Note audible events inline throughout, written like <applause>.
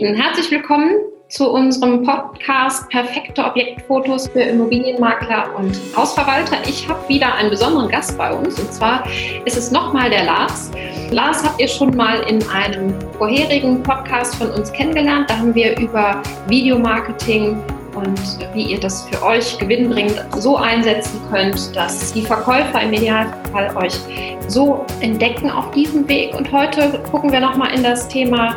Lieben, herzlich willkommen zu unserem Podcast Perfekte Objektfotos für Immobilienmakler und Hausverwalter. Ich habe wieder einen besonderen Gast bei uns und zwar ist es nochmal der Lars. Lars habt ihr schon mal in einem vorherigen Podcast von uns kennengelernt. Da haben wir über Videomarketing und wie ihr das für euch gewinnbringend so einsetzen könnt, dass die Verkäufer im Idealfall euch so entdecken auf diesem Weg. Und heute gucken wir nochmal in das Thema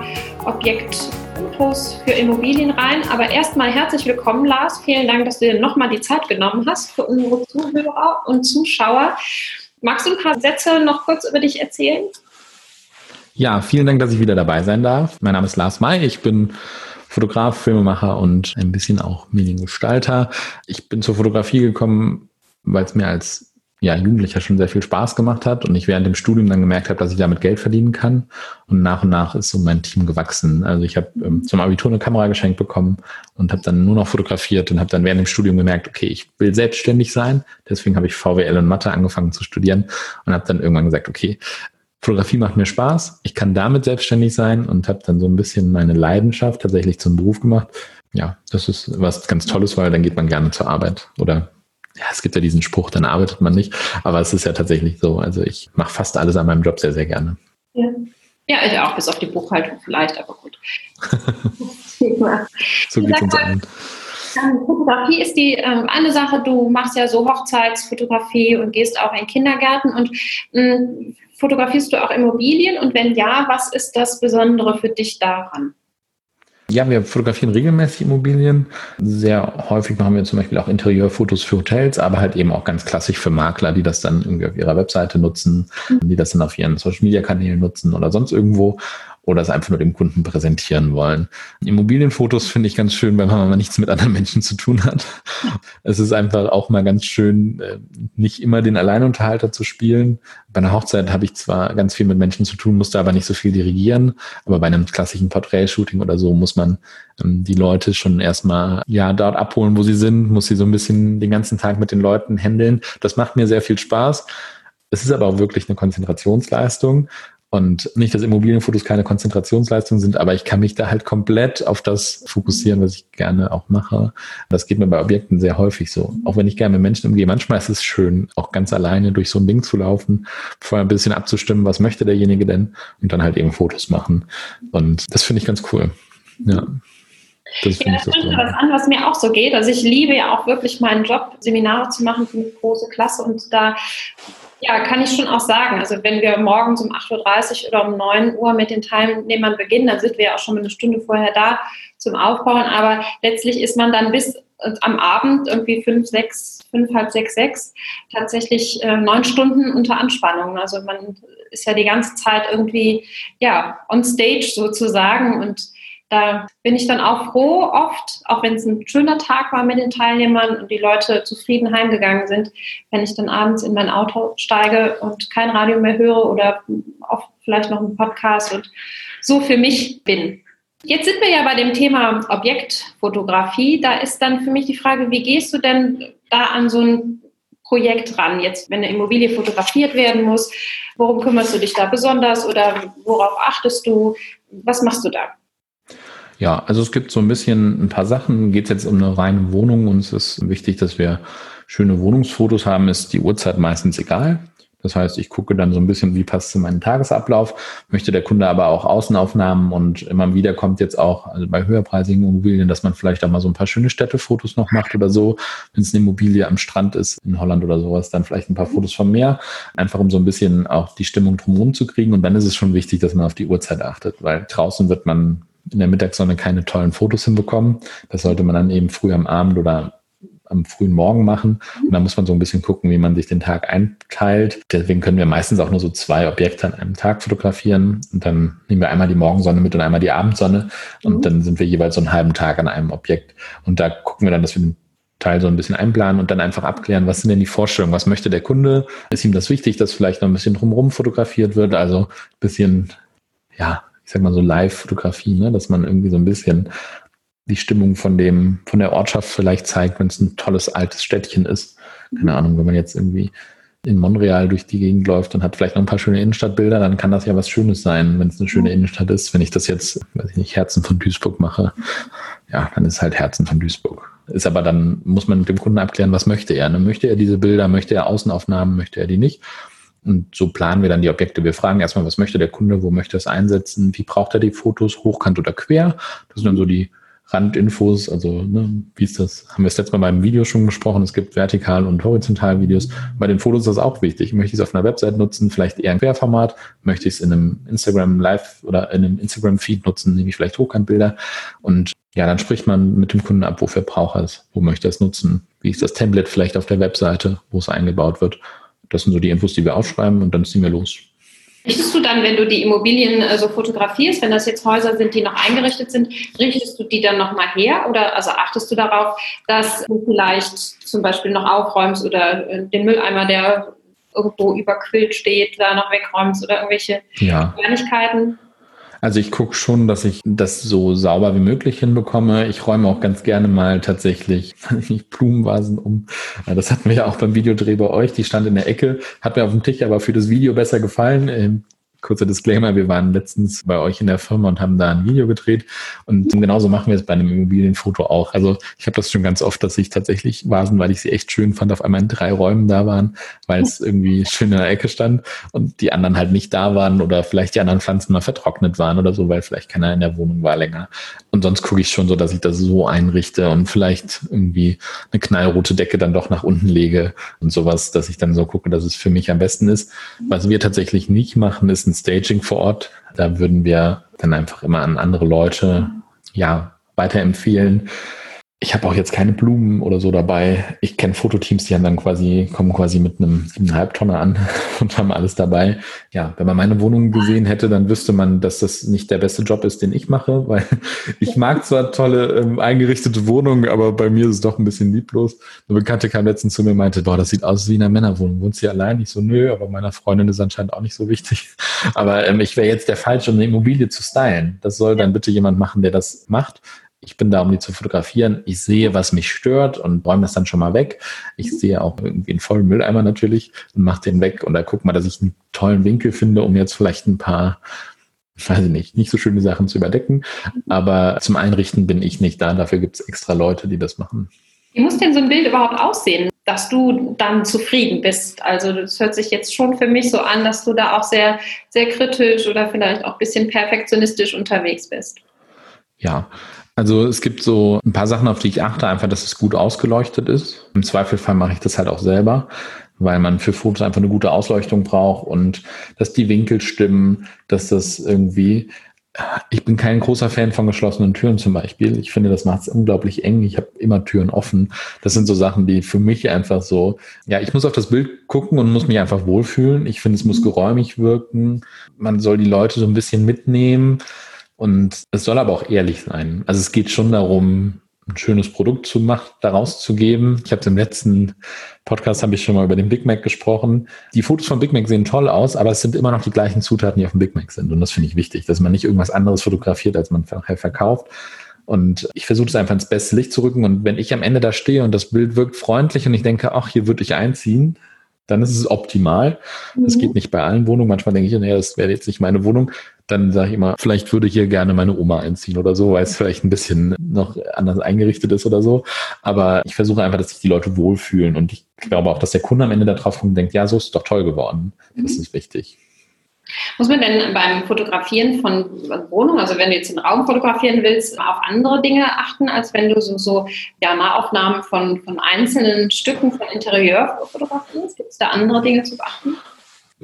Objektfotos für Immobilien rein. Aber erstmal herzlich willkommen, Lars. Vielen Dank, dass du dir nochmal die Zeit genommen hast für unsere Zuhörer und Zuschauer. Magst du ein paar Sätze noch kurz über dich erzählen? Ja, vielen Dank, dass ich wieder dabei sein darf. Mein Name ist Lars May. Ich bin Fotograf, Filmemacher und ein bisschen auch Mediengestalter. Ich bin zur Fotografie gekommen, weil es mir als ja, Jugendlicher schon sehr viel Spaß gemacht hat und ich während dem Studium dann gemerkt habe, dass ich damit Geld verdienen kann. Und nach und nach ist so mein Team gewachsen. Also ich habe ähm, zum Abitur eine Kamera geschenkt bekommen und habe dann nur noch fotografiert und habe dann während dem Studium gemerkt, okay, ich will selbstständig sein. Deswegen habe ich VWL und Mathe angefangen zu studieren und habe dann irgendwann gesagt, okay, Fotografie macht mir Spaß. Ich kann damit selbstständig sein und habe dann so ein bisschen meine Leidenschaft tatsächlich zum Beruf gemacht. Ja, das ist was ganz Tolles, weil dann geht man gerne zur Arbeit. Oder ja, es gibt ja diesen Spruch, dann arbeitet man nicht. Aber es ist ja tatsächlich so. Also ich mache fast alles an meinem Job sehr, sehr gerne. Ja. Ja, ich auch, bis auf die Buchhaltung vielleicht, aber gut. <laughs> so geht uns allen. Fotografie ist die ähm, eine Sache, du machst ja so Hochzeitsfotografie und gehst auch in Kindergärten und mh, mm, Fotografierst du auch Immobilien und wenn ja, was ist das Besondere für dich daran? Ja, wir fotografieren regelmäßig Immobilien. Sehr häufig machen wir zum Beispiel auch Interieurfotos für Hotels, aber halt eben auch ganz klassisch für Makler, die das dann irgendwie auf ihrer Webseite nutzen, mhm. die das dann auf ihren Social Media Kanälen nutzen oder sonst irgendwo oder es einfach nur dem Kunden präsentieren wollen. Immobilienfotos finde ich ganz schön, wenn man mal nichts mit anderen Menschen zu tun hat. Es ist einfach auch mal ganz schön, äh, nicht immer den Alleinunterhalter zu spielen. Bei einer Hochzeit habe ich zwar ganz viel mit Menschen zu tun, musste aber nicht so viel dirigieren, aber bei einem klassischen Porträtshooting oder so muss man ähm, die Leute schon erstmal ja dort abholen, wo sie sind, muss sie so ein bisschen den ganzen Tag mit den Leuten handeln. Das macht mir sehr viel Spaß. Es ist aber auch wirklich eine Konzentrationsleistung. Und nicht, dass Immobilienfotos keine Konzentrationsleistung sind, aber ich kann mich da halt komplett auf das fokussieren, was ich gerne auch mache. Das geht mir bei Objekten sehr häufig so. Auch wenn ich gerne mit Menschen umgehe. Manchmal ist es schön, auch ganz alleine durch so ein Ding zu laufen, vorher ein bisschen abzustimmen, was möchte derjenige denn und dann halt eben Fotos machen. Und das finde ich ganz cool. Ja. Das ja, das stimmt was an, was mir auch so geht. Also ich liebe ja auch wirklich meinen Job, Seminare zu machen für eine große Klasse und da ja, kann ich schon auch sagen. Also wenn wir morgens um 8.30 Uhr oder um 9 Uhr mit den Teilnehmern beginnen, dann sind wir ja auch schon eine Stunde vorher da zum Aufbauen. Aber letztlich ist man dann bis am Abend irgendwie fünf, sechs, fünf, halb sechs, sechs tatsächlich äh, neun Stunden unter Anspannung. Also man ist ja die ganze Zeit irgendwie ja on stage sozusagen und da bin ich dann auch froh, oft, auch wenn es ein schöner Tag war mit den Teilnehmern und die Leute zufrieden heimgegangen sind, wenn ich dann abends in mein Auto steige und kein Radio mehr höre oder oft vielleicht noch einen Podcast und so für mich bin. Jetzt sind wir ja bei dem Thema Objektfotografie. Da ist dann für mich die Frage, wie gehst du denn da an so ein Projekt ran? Jetzt, wenn eine Immobilie fotografiert werden muss, worum kümmerst du dich da besonders oder worauf achtest du? Was machst du da? Ja, also es gibt so ein bisschen ein paar Sachen. Geht es jetzt um eine reine Wohnung und es ist wichtig, dass wir schöne Wohnungsfotos haben, ist die Uhrzeit meistens egal. Das heißt, ich gucke dann so ein bisschen, wie passt zu meinem Tagesablauf, möchte der Kunde aber auch Außenaufnahmen und immer wieder kommt jetzt auch, also bei höherpreisigen Immobilien, dass man vielleicht auch mal so ein paar schöne Städtefotos noch macht oder so. Wenn es eine Immobilie am Strand ist, in Holland oder sowas, dann vielleicht ein paar Fotos vom Meer, einfach um so ein bisschen auch die Stimmung drumherum zu kriegen. Und dann ist es schon wichtig, dass man auf die Uhrzeit achtet, weil draußen wird man in der Mittagssonne keine tollen Fotos hinbekommen. Das sollte man dann eben früh am Abend oder am frühen Morgen machen. Und da muss man so ein bisschen gucken, wie man sich den Tag einteilt. Deswegen können wir meistens auch nur so zwei Objekte an einem Tag fotografieren. Und dann nehmen wir einmal die Morgensonne mit und einmal die Abendsonne. Und mhm. dann sind wir jeweils so einen halben Tag an einem Objekt. Und da gucken wir dann, dass wir den Teil so ein bisschen einplanen und dann einfach abklären, was sind denn die Vorstellungen, was möchte der Kunde? Ist ihm das wichtig, dass vielleicht noch ein bisschen drumherum fotografiert wird? Also ein bisschen, ja, ich sag mal so Live-Fotografie, ne? dass man irgendwie so ein bisschen die Stimmung von dem, von der Ortschaft vielleicht zeigt, wenn es ein tolles altes Städtchen ist. Keine Ahnung, wenn man jetzt irgendwie in Montreal durch die Gegend läuft und hat vielleicht noch ein paar schöne Innenstadtbilder, dann kann das ja was Schönes sein, wenn es eine schöne Innenstadt ist. Wenn ich das jetzt, weiß ich nicht, Herzen von Duisburg mache, ja, dann ist halt Herzen von Duisburg. Ist aber dann, muss man mit dem Kunden abklären, was möchte er. Ne? Möchte er diese Bilder, möchte er Außenaufnahmen, möchte er die nicht? Und so planen wir dann die Objekte. Wir fragen erstmal, was möchte der Kunde, wo möchte er es einsetzen, wie braucht er die Fotos, hochkant oder quer. Das sind dann so die Randinfos, also ne, wie ist das, haben wir das letzte Mal beim Video schon gesprochen, es gibt vertikal und horizontal Videos. Bei den Fotos ist das auch wichtig. Möchte ich es auf einer Website nutzen, vielleicht eher ein Querformat, möchte ich es in einem Instagram Live oder in einem Instagram Feed nutzen, nehme ich vielleicht Hochkantbilder und ja, dann spricht man mit dem Kunden ab, wofür braucht er es, wo möchte er es nutzen, wie ist das Template vielleicht auf der Webseite, wo es eingebaut wird. Das sind so die Infos, die wir aufschreiben und dann ziehen wir los. Richtest du dann, wenn du die Immobilien äh, so fotografierst, wenn das jetzt Häuser sind, die noch eingerichtet sind, richtest du die dann nochmal her oder also achtest du darauf, dass du vielleicht zum Beispiel noch aufräumst oder äh, den Mülleimer, der irgendwo überquillt steht, da noch wegräumst oder irgendwelche ja. Kleinigkeiten? Also ich gucke schon, dass ich das so sauber wie möglich hinbekomme. Ich räume auch ganz gerne mal tatsächlich <laughs> Blumenvasen um. Das hatten wir ja auch beim Videodreh bei euch. Die stand in der Ecke, hat mir auf dem Tisch aber für das Video besser gefallen. Kurzer Disclaimer, wir waren letztens bei euch in der Firma und haben da ein Video gedreht und genauso machen wir es bei einem Immobilienfoto auch. Also ich habe das schon ganz oft, dass ich tatsächlich Vasen, weil ich sie echt schön fand, auf einmal in drei Räumen da waren, weil es irgendwie schön in der Ecke stand und die anderen halt nicht da waren oder vielleicht die anderen Pflanzen mal vertrocknet waren oder so, weil vielleicht keiner in der Wohnung war länger. Und sonst gucke ich schon so, dass ich das so einrichte und vielleicht irgendwie eine knallrote Decke dann doch nach unten lege und sowas, dass ich dann so gucke, dass es für mich am besten ist. Was wir tatsächlich nicht machen, ist ein Staging vor Ort. Da würden wir dann einfach immer an andere Leute ja weiterempfehlen, ich habe auch jetzt keine Blumen oder so dabei. Ich kenne Fototeams, die haben dann quasi, kommen quasi mit einem siebeneinhalb Tonner an <laughs> und haben alles dabei. Ja, wenn man meine Wohnung gesehen hätte, dann wüsste man, dass das nicht der beste Job ist, den ich mache, <laughs> weil ich mag zwar tolle ähm, eingerichtete Wohnungen, aber bei mir ist es doch ein bisschen lieblos. Eine Bekannte kam letztens zu mir und meinte, boah, das sieht aus wie in einer Männerwohnung. Wohnst du allein? Ich so, nö, aber meiner Freundin ist anscheinend auch nicht so wichtig. <laughs> Aber ähm, ich wäre jetzt der Falsche, um eine Immobilie zu stylen. Das soll dann bitte jemand machen, der das macht ich bin da, um die zu fotografieren. Ich sehe, was mich stört und räume das dann schon mal weg. Ich mhm. sehe auch irgendwie einen vollen Mülleimer natürlich und mache den weg. Und da guck mal, dass ich einen tollen Winkel finde, um jetzt vielleicht ein paar, weiß ich nicht, nicht so schöne Sachen zu überdecken. Aber zum Einrichten bin ich nicht da. Dafür gibt es extra Leute, die das machen. Wie muss denn so ein Bild überhaupt aussehen, dass du dann zufrieden bist? Also das hört sich jetzt schon für mich so an, dass du da auch sehr, sehr kritisch oder vielleicht auch ein bisschen perfektionistisch unterwegs bist. Ja, also es gibt so ein paar Sachen, auf die ich achte, einfach, dass es gut ausgeleuchtet ist. Im Zweifelfall mache ich das halt auch selber, weil man für Fotos einfach eine gute Ausleuchtung braucht und dass die Winkel stimmen, dass das irgendwie ich bin kein großer Fan von geschlossenen Türen zum Beispiel. Ich finde, das macht es unglaublich eng. Ich habe immer Türen offen. Das sind so Sachen, die für mich einfach so, ja, ich muss auf das Bild gucken und muss mich einfach wohlfühlen. Ich finde, es muss geräumig wirken. Man soll die Leute so ein bisschen mitnehmen. Und es soll aber auch ehrlich sein. Also es geht schon darum, ein schönes Produkt zu machen, daraus zu geben. Ich habe im letzten Podcast habe ich schon mal über den Big Mac gesprochen. Die Fotos von Big Mac sehen toll aus, aber es sind immer noch die gleichen Zutaten, die auf dem Big Mac sind. Und das finde ich wichtig, dass man nicht irgendwas anderes fotografiert, als man nachher verkauft. Und ich versuche es einfach ins beste Licht zu rücken. Und wenn ich am Ende da stehe und das Bild wirkt freundlich und ich denke, ach, hier würde ich einziehen, dann ist es optimal. Das mhm. geht nicht bei allen Wohnungen. Manchmal denke ich, naja, das wäre jetzt nicht meine Wohnung. Dann sage ich immer, vielleicht würde hier gerne meine Oma einziehen oder so, weil es vielleicht ein bisschen noch anders eingerichtet ist oder so. Aber ich versuche einfach, dass sich die Leute wohlfühlen. Und ich glaube auch, dass der Kunde am Ende da drauf kommt und denkt, ja, so ist es doch toll geworden. Das mhm. ist wichtig. Muss man denn beim Fotografieren von Wohnungen, also wenn du jetzt einen Raum fotografieren willst, auf andere Dinge achten, als wenn du so, so ja, Nahaufnahmen von, von einzelnen Stücken von Interieur fotografierst? Gibt es da andere Dinge zu beachten?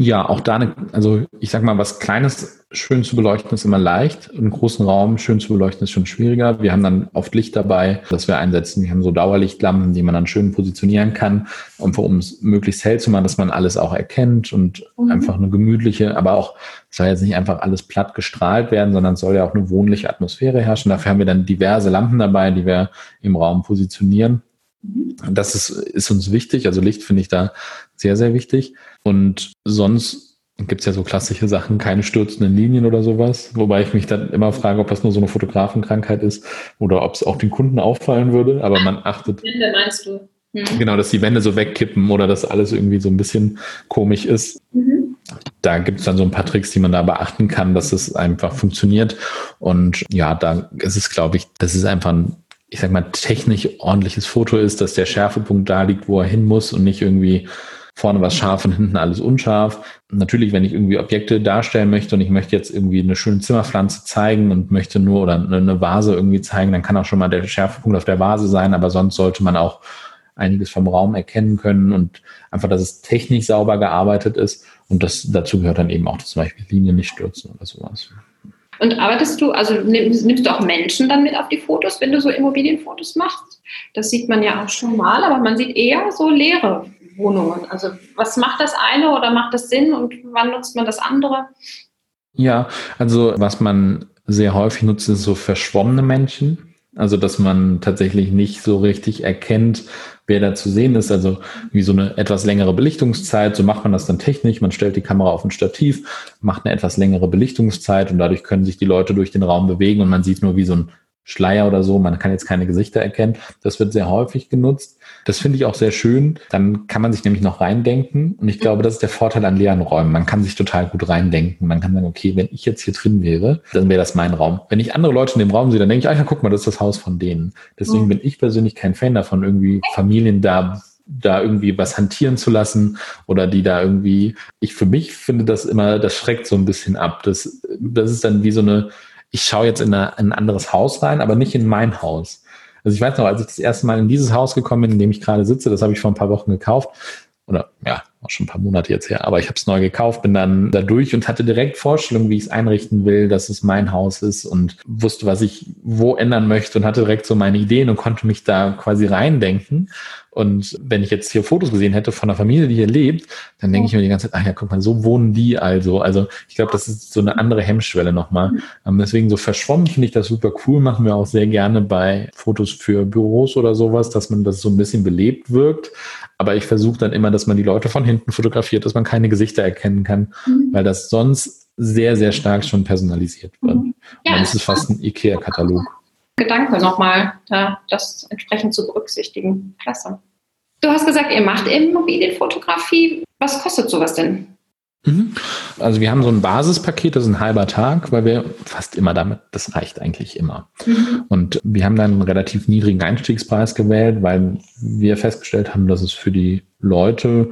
Ja, auch da, eine, also ich sag mal, was Kleines schön zu beleuchten ist immer leicht. Einen großen Raum schön zu beleuchten ist schon schwieriger. Wir haben dann oft Licht dabei, das wir einsetzen. Wir haben so Dauerlichtlampen, die man dann schön positionieren kann, um es möglichst hell zu machen, dass man alles auch erkennt und mhm. einfach eine gemütliche, aber auch, es soll jetzt nicht einfach alles platt gestrahlt werden, sondern es soll ja auch eine wohnliche Atmosphäre herrschen. Dafür haben wir dann diverse Lampen dabei, die wir im Raum positionieren. Das ist, ist uns wichtig. Also Licht finde ich da sehr, sehr wichtig. Und sonst gibt es ja so klassische Sachen, keine stürzenden Linien oder sowas. Wobei ich mich dann immer frage, ob das nur so eine Fotografenkrankheit ist oder ob es auch den Kunden auffallen würde. Aber man achtet. Blende meinst du? Mhm. Genau, dass die Wände so wegkippen oder dass alles irgendwie so ein bisschen komisch ist. Mhm. Da gibt es dann so ein paar Tricks, die man da beachten kann, dass es einfach funktioniert. Und ja, da ist es, glaube ich, das ist einfach ein, ich sag mal, technisch ordentliches Foto ist, dass der Schärfepunkt da liegt, wo er hin muss und nicht irgendwie vorne was scharf und hinten alles unscharf. Natürlich, wenn ich irgendwie Objekte darstellen möchte und ich möchte jetzt irgendwie eine schöne Zimmerpflanze zeigen und möchte nur oder eine Vase irgendwie zeigen, dann kann auch schon mal der Schärfepunkt auf der Vase sein, aber sonst sollte man auch einiges vom Raum erkennen können und einfach, dass es technisch sauber gearbeitet ist. Und das dazu gehört dann eben auch zum Beispiel Linien nicht stürzen oder sowas. Und arbeitest du, also nimmst, nimmst, du auch Menschen dann mit auf die Fotos, wenn du so Immobilienfotos machst? Das sieht man ja auch schon mal, aber man sieht eher so leere Wohnungen. Also was macht das eine oder macht das Sinn und wann nutzt man das andere? Ja, also was man sehr häufig nutzt, ist so verschwommene Menschen. Also, dass man tatsächlich nicht so richtig erkennt, wer da zu sehen ist. Also, wie so eine etwas längere Belichtungszeit. So macht man das dann technisch. Man stellt die Kamera auf ein Stativ, macht eine etwas längere Belichtungszeit und dadurch können sich die Leute durch den Raum bewegen und man sieht nur wie so ein Schleier oder so. Man kann jetzt keine Gesichter erkennen. Das wird sehr häufig genutzt. Das finde ich auch sehr schön. Dann kann man sich nämlich noch reindenken. Und ich glaube, das ist der Vorteil an leeren Räumen. Man kann sich total gut reindenken. Man kann sagen, okay, wenn ich jetzt hier drin wäre, dann wäre das mein Raum. Wenn ich andere Leute in dem Raum sehe, dann denke ich, ach ja, guck mal, das ist das Haus von denen. Deswegen mhm. bin ich persönlich kein Fan davon, irgendwie Familien da da irgendwie was hantieren zu lassen oder die da irgendwie, ich für mich finde das immer, das schreckt so ein bisschen ab. Das, das ist dann wie so eine, ich schaue jetzt in, eine, in ein anderes Haus rein, aber nicht in mein Haus. Also ich weiß noch, als ich das erste Mal in dieses Haus gekommen bin, in dem ich gerade sitze, das habe ich vor ein paar Wochen gekauft, oder ja, auch schon ein paar Monate jetzt her, aber ich habe es neu gekauft, bin dann da durch und hatte direkt Vorstellungen, wie ich es einrichten will, dass es mein Haus ist und wusste, was ich wo ändern möchte und hatte direkt so meine Ideen und konnte mich da quasi reindenken. Und wenn ich jetzt hier Fotos gesehen hätte von einer Familie, die hier lebt, dann denke ich mir die ganze Zeit, ach ja, guck mal, so wohnen die also. Also ich glaube, das ist so eine andere Hemmschwelle nochmal. Ähm, deswegen so verschwommen finde ich das super cool, machen wir auch sehr gerne bei Fotos für Büros oder sowas, dass man das so ein bisschen belebt wirkt. Aber ich versuche dann immer, dass man die Leute von hinten fotografiert, dass man keine Gesichter erkennen kann, mhm. weil das sonst sehr, sehr stark schon personalisiert wird. Mhm. Ja, dann ist es fast ein IKEA-Katalog. Gedanke nochmal, da das entsprechend zu berücksichtigen. Klasse. Du hast gesagt, ihr macht Immobilienfotografie. Was kostet sowas denn? Mhm. Also wir haben so ein Basispaket, das ist ein halber Tag, weil wir fast immer damit, das reicht eigentlich immer. Mhm. Und wir haben dann einen relativ niedrigen Einstiegspreis gewählt, weil wir festgestellt haben, dass es für die Leute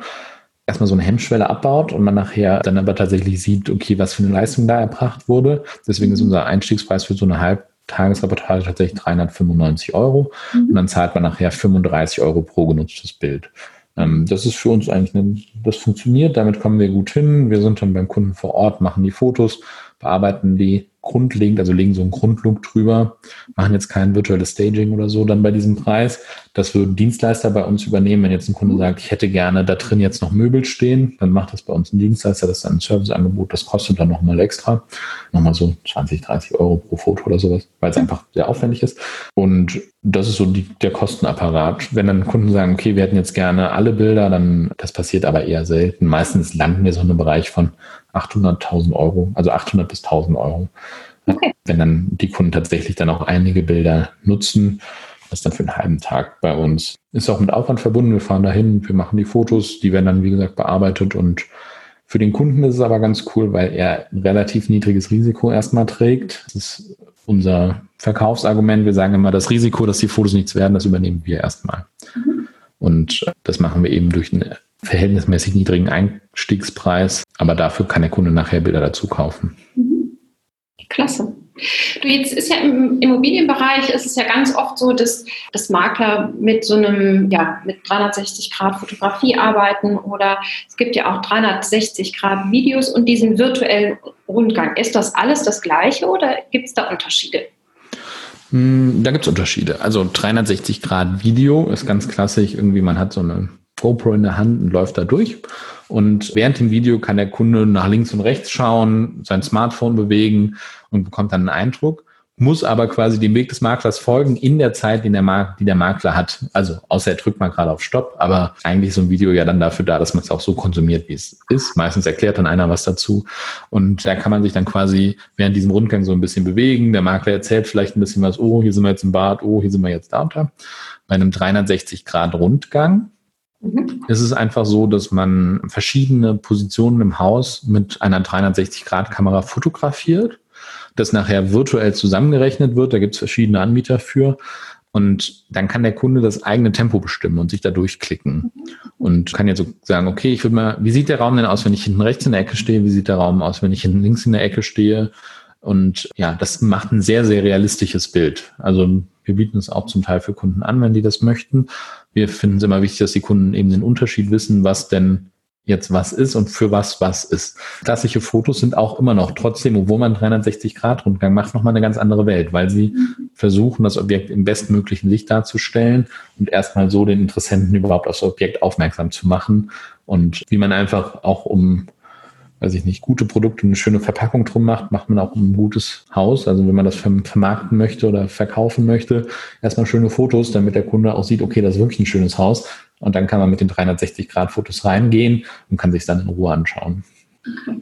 erstmal so eine Hemmschwelle abbaut und man nachher dann aber tatsächlich sieht, okay, was für eine Leistung da erbracht wurde. Deswegen ist mhm. unser Einstiegspreis für so eine halb Tagesreportage tatsächlich 395 Euro mhm. und dann zahlt man nachher 35 Euro pro genutztes Bild. Ähm, das ist für uns eigentlich, eine, das funktioniert, damit kommen wir gut hin. Wir sind dann beim Kunden vor Ort, machen die Fotos, bearbeiten die grundlegend, also legen so einen Grundlook drüber, machen jetzt kein virtuelles Staging oder so dann bei diesem Preis. Das würden Dienstleister bei uns übernehmen. Wenn jetzt ein Kunde sagt, ich hätte gerne da drin jetzt noch Möbel stehen, dann macht das bei uns ein Dienstleister. Das ist dann ein Serviceangebot. Das kostet dann nochmal extra. Nochmal so 20, 30 Euro pro Foto oder sowas, weil es einfach sehr aufwendig ist. Und das ist so die, der Kostenapparat. Wenn dann Kunden sagen, okay, wir hätten jetzt gerne alle Bilder, dann, das passiert aber eher selten. Meistens landen wir so in einem Bereich von 800.000 Euro, also 800 bis 1000 Euro. Okay. Wenn dann die Kunden tatsächlich dann auch einige Bilder nutzen, das ist dann für einen halben Tag bei uns. Ist auch mit Aufwand verbunden. Wir fahren dahin, wir machen die Fotos, die werden dann, wie gesagt, bearbeitet und für den Kunden ist es aber ganz cool, weil er ein relativ niedriges Risiko erstmal trägt. Das ist unser Verkaufsargument. Wir sagen immer, das Risiko, dass die Fotos nichts werden, das übernehmen wir erstmal. Mhm. Und das machen wir eben durch einen verhältnismäßig niedrigen Einstiegspreis, aber dafür kann der Kunde nachher Bilder dazu kaufen. Mhm. Klasse. Du, jetzt ist ja im Immobilienbereich ist es ja ganz oft so, dass, dass Makler mit so einem, ja, mit 360 Grad Fotografie arbeiten oder es gibt ja auch 360 Grad Videos und diesen virtuellen Rundgang. Ist das alles das Gleiche oder gibt es da Unterschiede? Hm, da gibt es Unterschiede. Also 360 Grad Video ist ganz klassisch. Irgendwie man hat so eine GoPro in der Hand und läuft da durch. Und während dem Video kann der Kunde nach links und rechts schauen, sein Smartphone bewegen und bekommt dann einen Eindruck. muss aber quasi dem Weg des Maklers folgen in der Zeit, die der, Mark die der Makler hat. Also außer er drückt mal gerade auf Stopp, aber eigentlich ist so ein Video ja dann dafür da, dass man es auch so konsumiert, wie es ist. Meistens erklärt dann einer was dazu und da kann man sich dann quasi während diesem Rundgang so ein bisschen bewegen. Der Makler erzählt vielleicht ein bisschen was, oh, hier sind wir jetzt im Bad, oh, hier sind wir jetzt da da. Bei einem 360 Mhm. ist es einfach so, dass man verschiedene Positionen im Haus mit einer 360 Grad Kamera fotografiert das nachher virtuell zusammengerechnet wird. Da gibt es verschiedene Anbieter für. Und dann kann der Kunde das eigene Tempo bestimmen und sich da durchklicken. Und kann jetzt so sagen, okay, ich würde mal, wie sieht der Raum denn aus, wenn ich hinten rechts in der Ecke stehe? Wie sieht der Raum aus, wenn ich hinten links in der Ecke stehe? Und ja, das macht ein sehr, sehr realistisches Bild. Also wir bieten es auch zum Teil für Kunden an, wenn die das möchten. Wir finden es immer wichtig, dass die Kunden eben den Unterschied wissen, was denn jetzt was ist und für was was ist. Klassische Fotos sind auch immer noch trotzdem, obwohl man 360 Grad Rundgang macht, nochmal eine ganz andere Welt, weil sie versuchen, das Objekt im bestmöglichen Licht darzustellen und erstmal so den Interessenten überhaupt auf das Objekt aufmerksam zu machen und wie man einfach auch um weiß ich nicht, gute Produkte, eine schöne Verpackung drum macht, macht man auch ein gutes Haus. Also wenn man das vermarkten möchte oder verkaufen möchte, erstmal schöne Fotos, damit der Kunde auch sieht, okay, das ist wirklich ein schönes Haus. Und dann kann man mit den 360-Grad-Fotos reingehen und kann sich dann in Ruhe anschauen. Okay.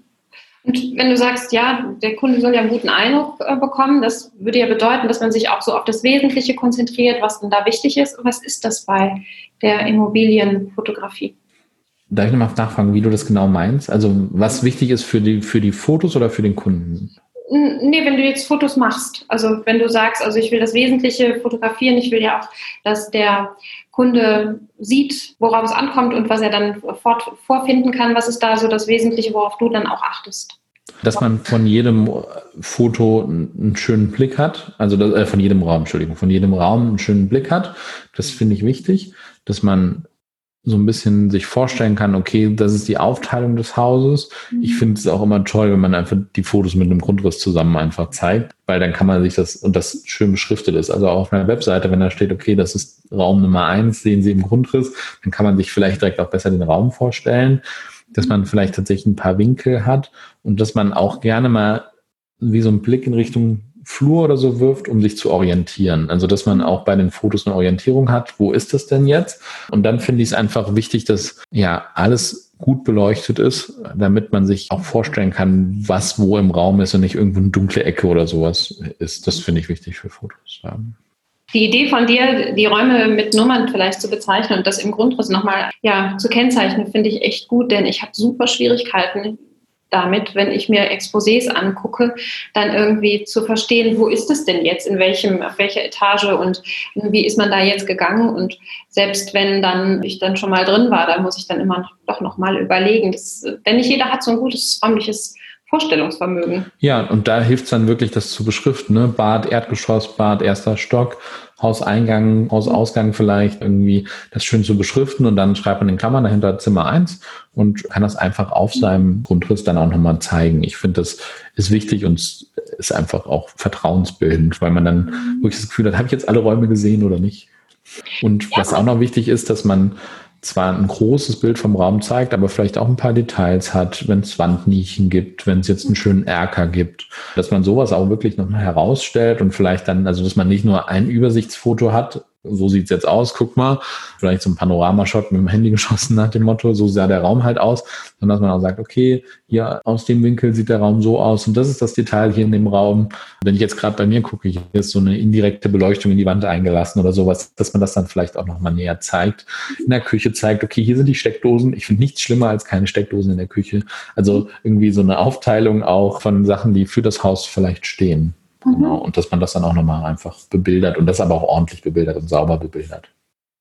Und wenn du sagst, ja, der Kunde soll ja einen guten Eindruck äh, bekommen, das würde ja bedeuten, dass man sich auch so auf das Wesentliche konzentriert, was denn da wichtig ist. Was ist das bei der Immobilienfotografie? Darf ich nochmal nachfragen, wie du das genau meinst? Also was wichtig ist für die, für die Fotos oder für den Kunden? Nee, wenn du jetzt Fotos machst, also wenn du sagst, also ich will das Wesentliche fotografieren, ich will ja auch, dass der Kunde sieht, worauf es ankommt und was er dann fort, vorfinden kann. Was ist da so das Wesentliche, worauf du dann auch achtest? Dass man von jedem Foto einen schönen Blick hat, also äh, von jedem Raum, Entschuldigung, von jedem Raum einen schönen Blick hat. Das finde ich wichtig, dass man so ein bisschen sich vorstellen kann, okay, das ist die Aufteilung des Hauses. Ich mhm. finde es auch immer toll, wenn man einfach die Fotos mit einem Grundriss zusammen einfach zeigt, weil dann kann man sich das, und das schön beschriftet ist, also auch auf einer Webseite, wenn da steht, okay, das ist Raum Nummer eins, sehen Sie im Grundriss, dann kann man sich vielleicht direkt auch besser den Raum vorstellen, dass man vielleicht tatsächlich ein paar Winkel hat und dass man auch gerne mal wie so einen Blick in Richtung Flur oder so wirft, um sich zu orientieren. Also, dass man auch bei den Fotos eine Orientierung hat. Wo ist das denn jetzt? Und dann finde ich es einfach wichtig, dass ja alles gut beleuchtet ist, damit man sich auch vorstellen kann, was wo im Raum ist und nicht irgendwo eine dunkle Ecke oder sowas ist. Das finde ich wichtig für Fotos. Ja. Die Idee von dir, die Räume mit Nummern vielleicht zu bezeichnen und das im Grundriss nochmal ja, zu kennzeichnen, finde ich echt gut, denn ich habe super Schwierigkeiten, damit, wenn ich mir Exposés angucke, dann irgendwie zu verstehen, wo ist es denn jetzt, in welchem, auf welcher Etage und wie ist man da jetzt gegangen und selbst wenn dann ich dann schon mal drin war, da muss ich dann immer noch, doch noch mal überlegen. Das, denn nicht jeder hat so ein gutes räumliches Vorstellungsvermögen. Ja, und da hilft es dann wirklich, das zu beschriften. Ne? Bad, Erdgeschoss, Bad, erster Stock, Hauseingang, Hausausgang vielleicht irgendwie das schön zu beschriften und dann schreibt man in Klammern dahinter Zimmer 1 und kann das einfach auf seinem Grundriss dann auch nochmal zeigen. Ich finde, das ist wichtig und ist einfach auch vertrauensbildend, weil man dann wirklich das Gefühl hat, habe ich jetzt alle Räume gesehen oder nicht? Und was auch noch wichtig ist, dass man zwar ein großes Bild vom Raum zeigt, aber vielleicht auch ein paar Details hat, wenn es Wandnischen gibt, wenn es jetzt einen schönen Erker gibt, dass man sowas auch wirklich nochmal herausstellt und vielleicht dann, also dass man nicht nur ein Übersichtsfoto hat, so sieht's jetzt aus, guck mal, vielleicht so ein Panoramashot mit dem Handy <laughs> geschossen nach dem Motto, so sah der Raum halt aus, sondern dass man auch sagt, okay, hier aus dem Winkel sieht der Raum so aus und das ist das Detail hier in dem Raum. Wenn ich jetzt gerade bei mir gucke, hier ist so eine indirekte Beleuchtung in die Wand eingelassen oder sowas, dass man das dann vielleicht auch nochmal näher zeigt. In der Küche zeigt, okay, hier sind die Steckdosen. Ich finde nichts schlimmer als keine Steckdosen in der Küche. Also irgendwie so eine Aufteilung auch von Sachen, die für das Haus vielleicht stehen. Mhm. Genau. Und dass man das dann auch nochmal einfach bebildert und das aber auch ordentlich bebildert und sauber bebildert.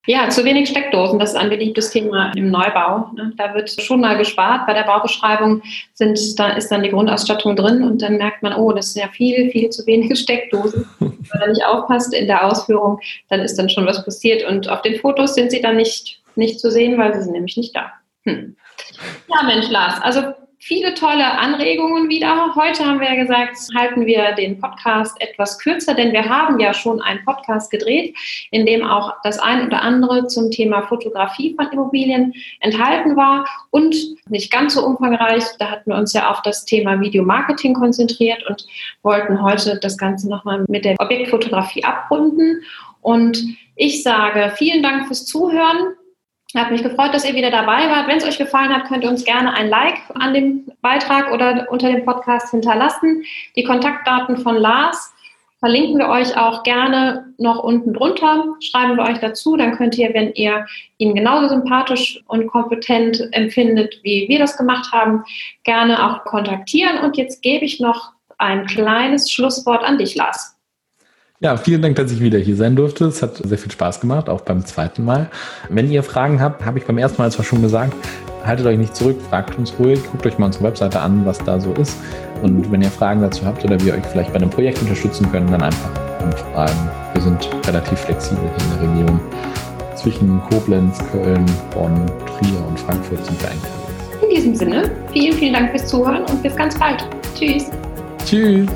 Ja, zu wenig Steckdosen, das ist ein beliebtes Thema im Neubau. Ne? Da wird schon mal gespart. Bei der Baubeschreibung sind, da ist dann die Grundausstattung drin und dann merkt man, oh, das sind ja viel, viel zu wenige <laughs> Steckdosen. Wenn man nicht aufpasst in der Ausführung, dann ist dann schon was passiert. Und auf den Fotos sind sie dann nicht, nicht zu sehen, weil sie sind nämlich nicht da. Hm. Ja, Mensch, Lars, also viele tolle Anregungen wieder. Heute haben wir ja gesagt, halten wir den Podcast etwas kürzer, denn wir haben ja schon einen Podcast gedreht, in dem auch das ein oder andere zum Thema Fotografie von Immobilien enthalten war und nicht ganz so umfangreich. Da hatten wir uns ja auf das Thema Videomarketing konzentriert und wollten heute das Ganze nochmal mit der Objektfotografie abrunden. Und ich sage vielen Dank fürs Zuhören. Hat mich gefreut, dass ihr wieder dabei wart. Wenn es euch gefallen hat, könnt ihr uns gerne ein Like an dem Beitrag oder unter dem Podcast hinterlassen. Die Kontaktdaten von Lars verlinken wir euch auch gerne noch unten drunter. Schreiben wir euch dazu. Dann könnt ihr, wenn ihr ihn genauso sympathisch und kompetent empfindet, wie wir das gemacht haben, gerne auch kontaktieren. Und jetzt gebe ich noch ein kleines Schlusswort an dich, Lars. Ja, vielen Dank, dass ich wieder hier sein durfte. Es hat sehr viel Spaß gemacht, auch beim zweiten Mal. Wenn ihr Fragen habt, habe ich beim ersten Mal zwar schon gesagt, haltet euch nicht zurück, fragt uns ruhig, guckt euch mal unsere Webseite an, was da so ist. Und wenn ihr Fragen dazu habt oder wir euch vielleicht bei einem Projekt unterstützen können, dann einfach anfragen. Wir sind relativ flexibel hier in der Region. Zwischen Koblenz, Köln, Bonn, Trier und Frankfurt sind wir eigentlich. In diesem Sinne, vielen, vielen Dank fürs Zuhören und bis ganz bald. Tschüss. Tschüss.